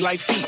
like feet.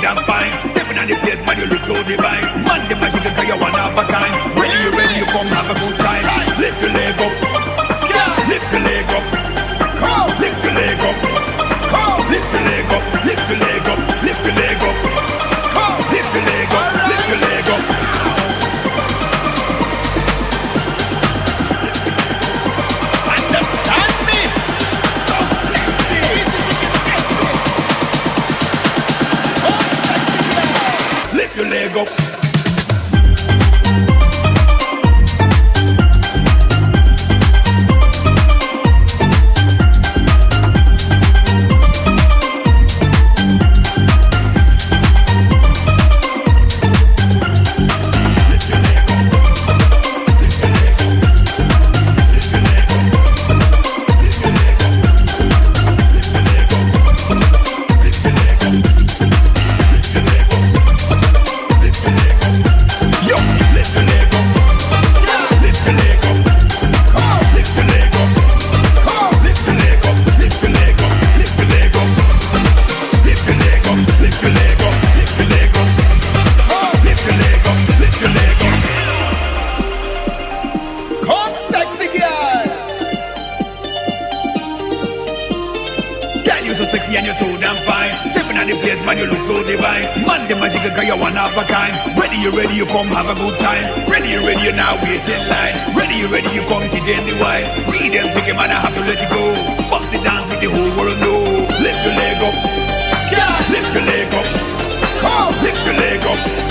damn fine. Stepping on the place, man, you look so divine. We them take him and I have to let you go. Bust the dance with the whole world know. Lift your leg up. Yeah. Lift your leg up. Come. Lift your leg up.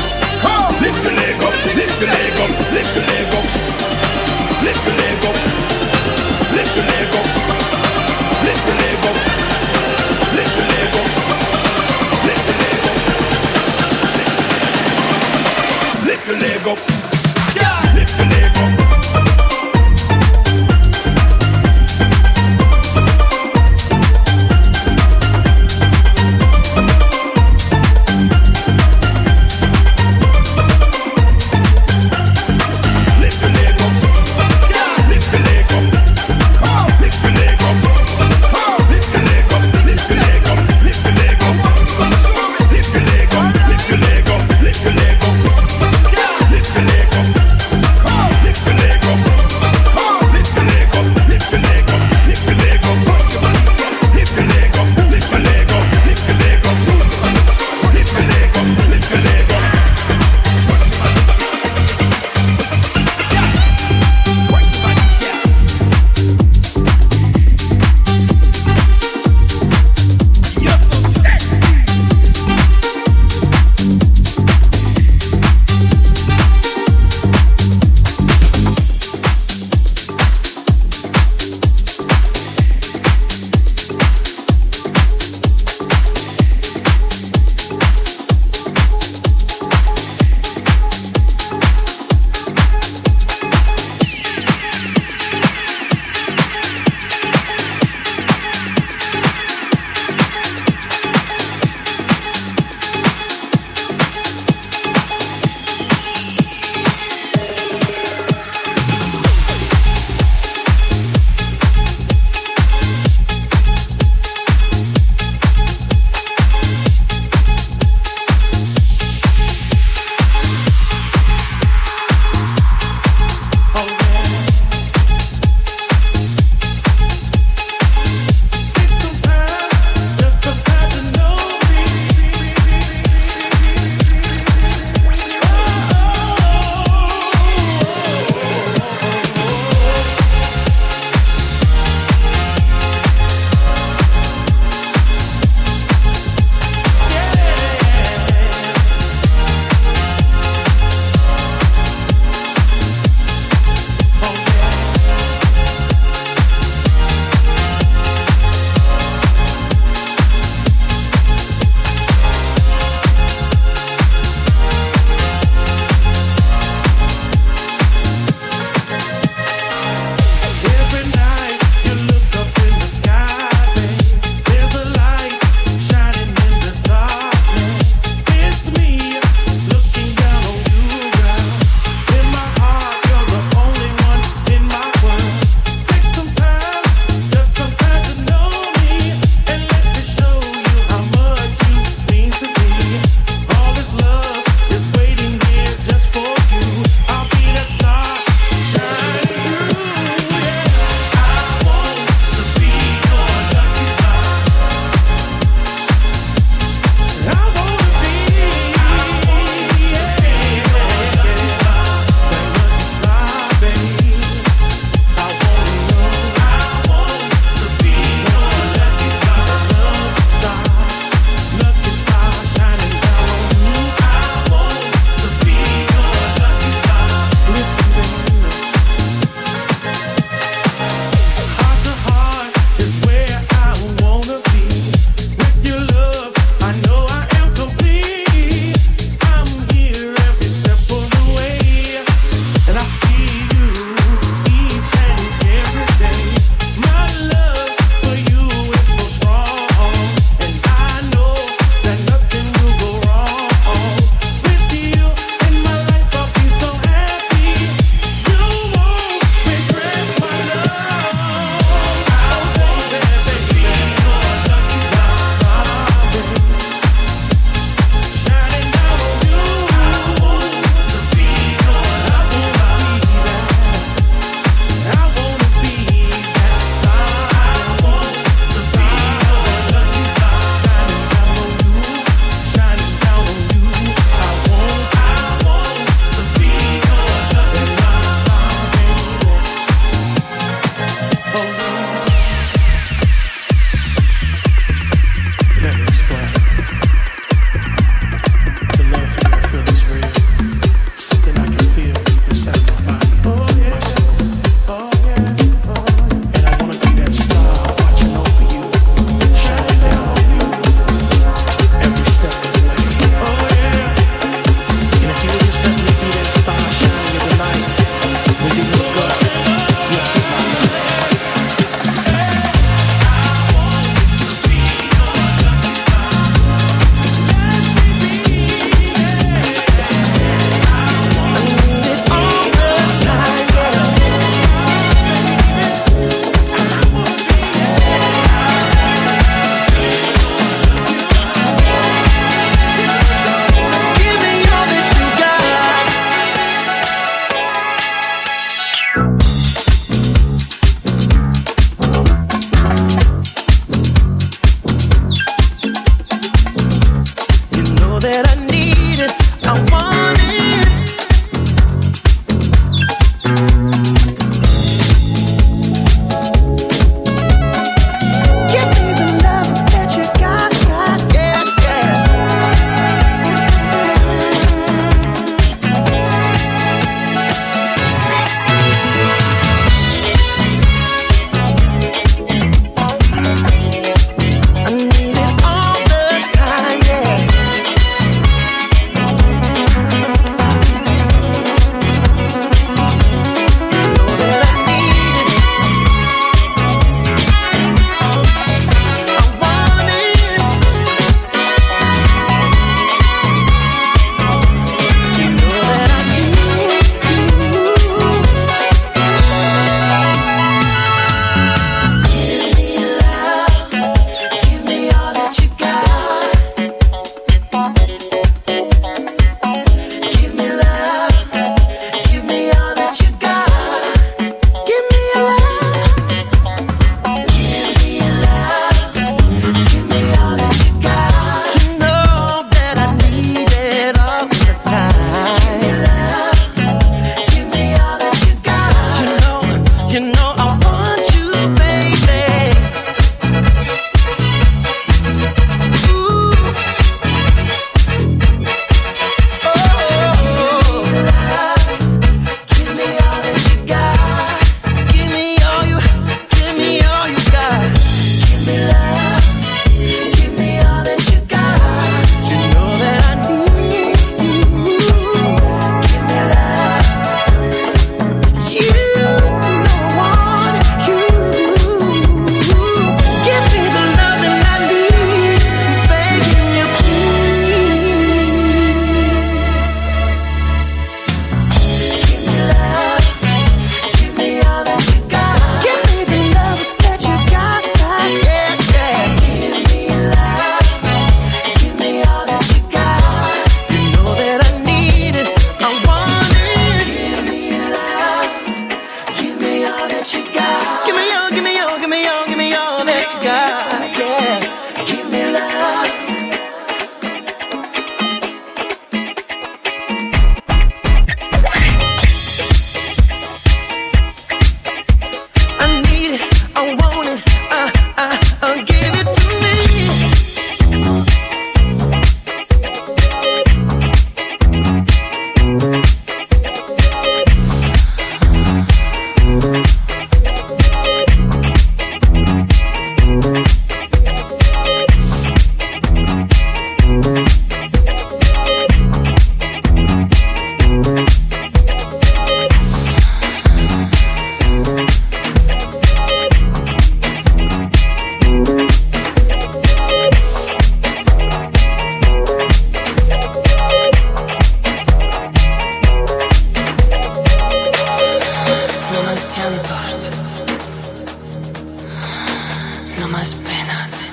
no más penas.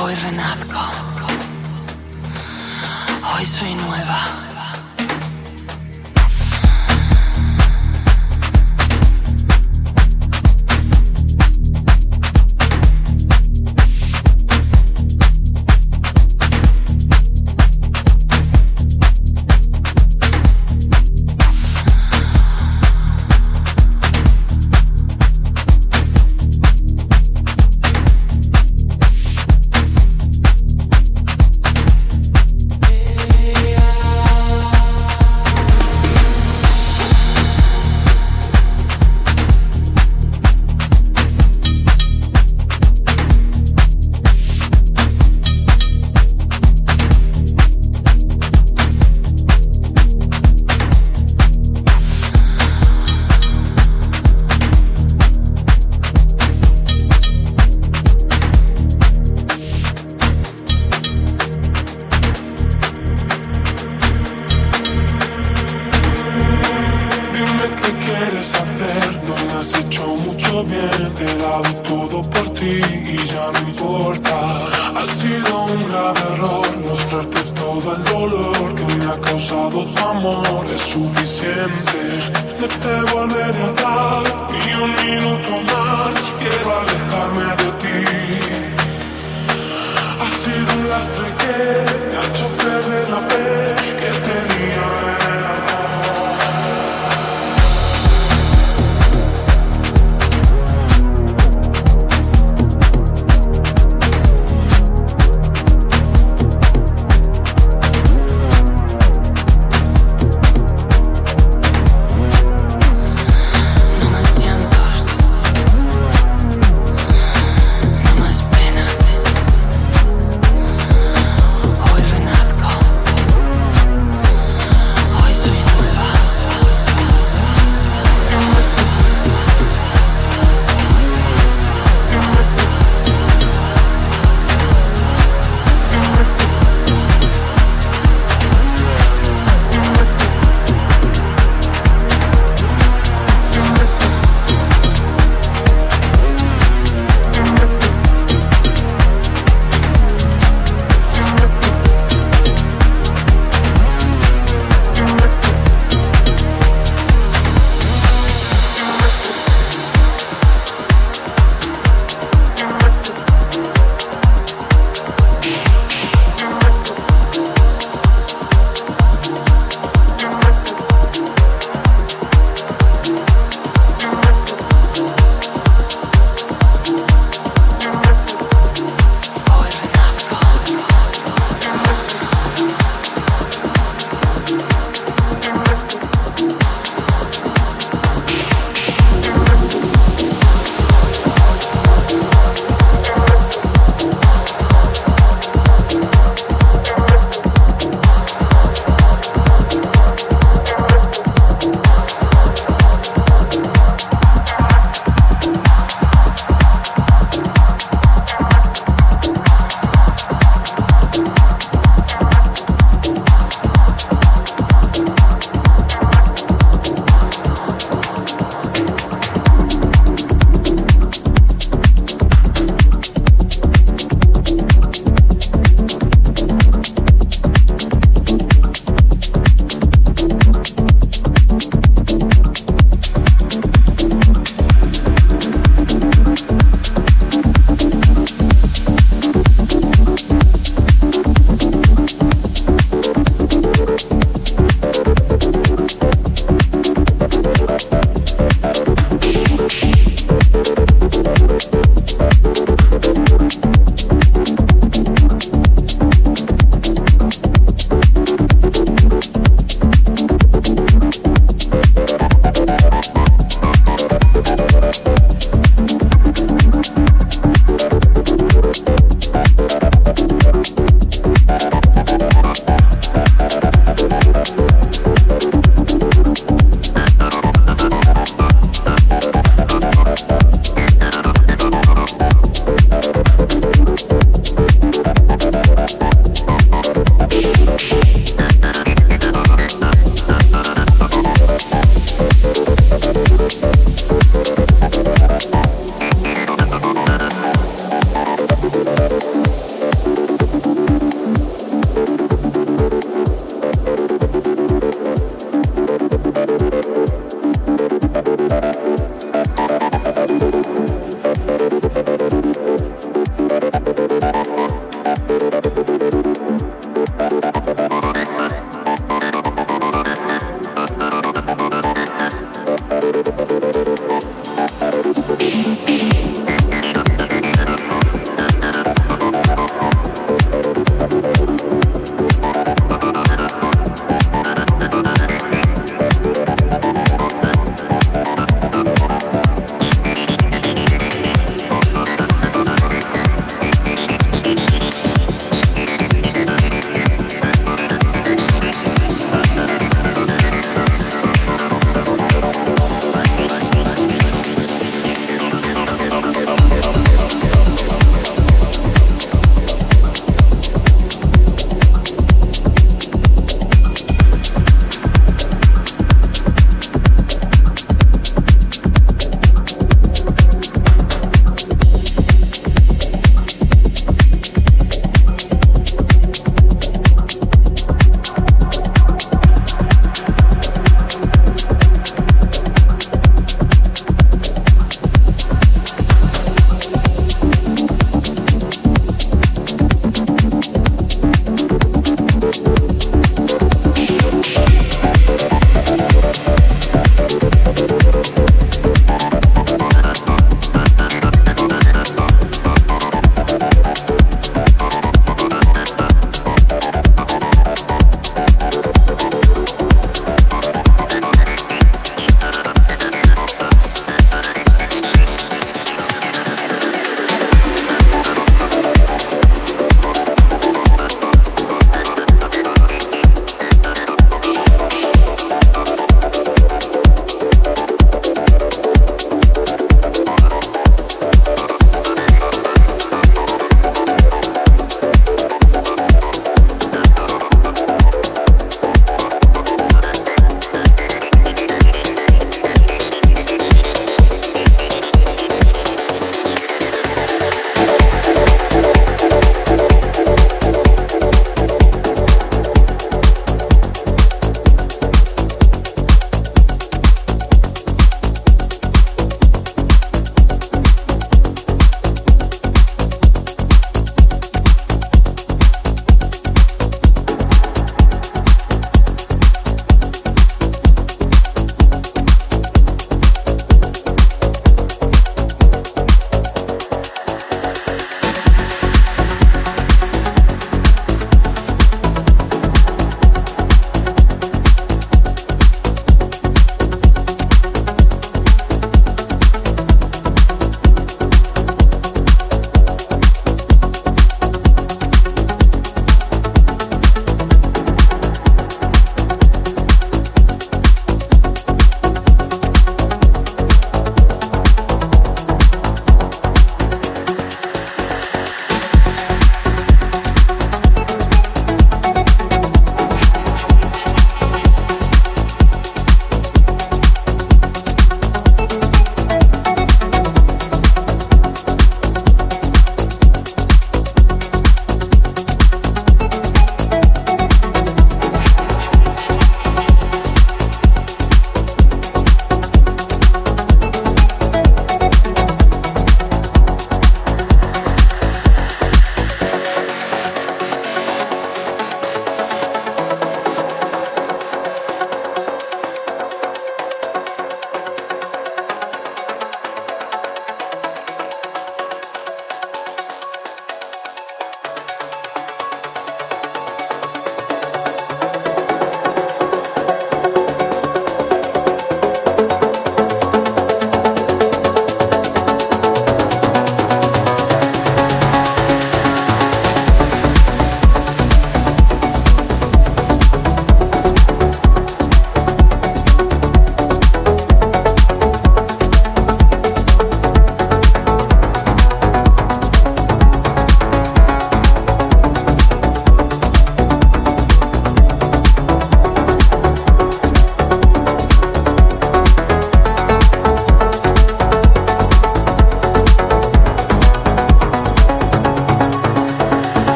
Hoy renazco, hoy soy nueva.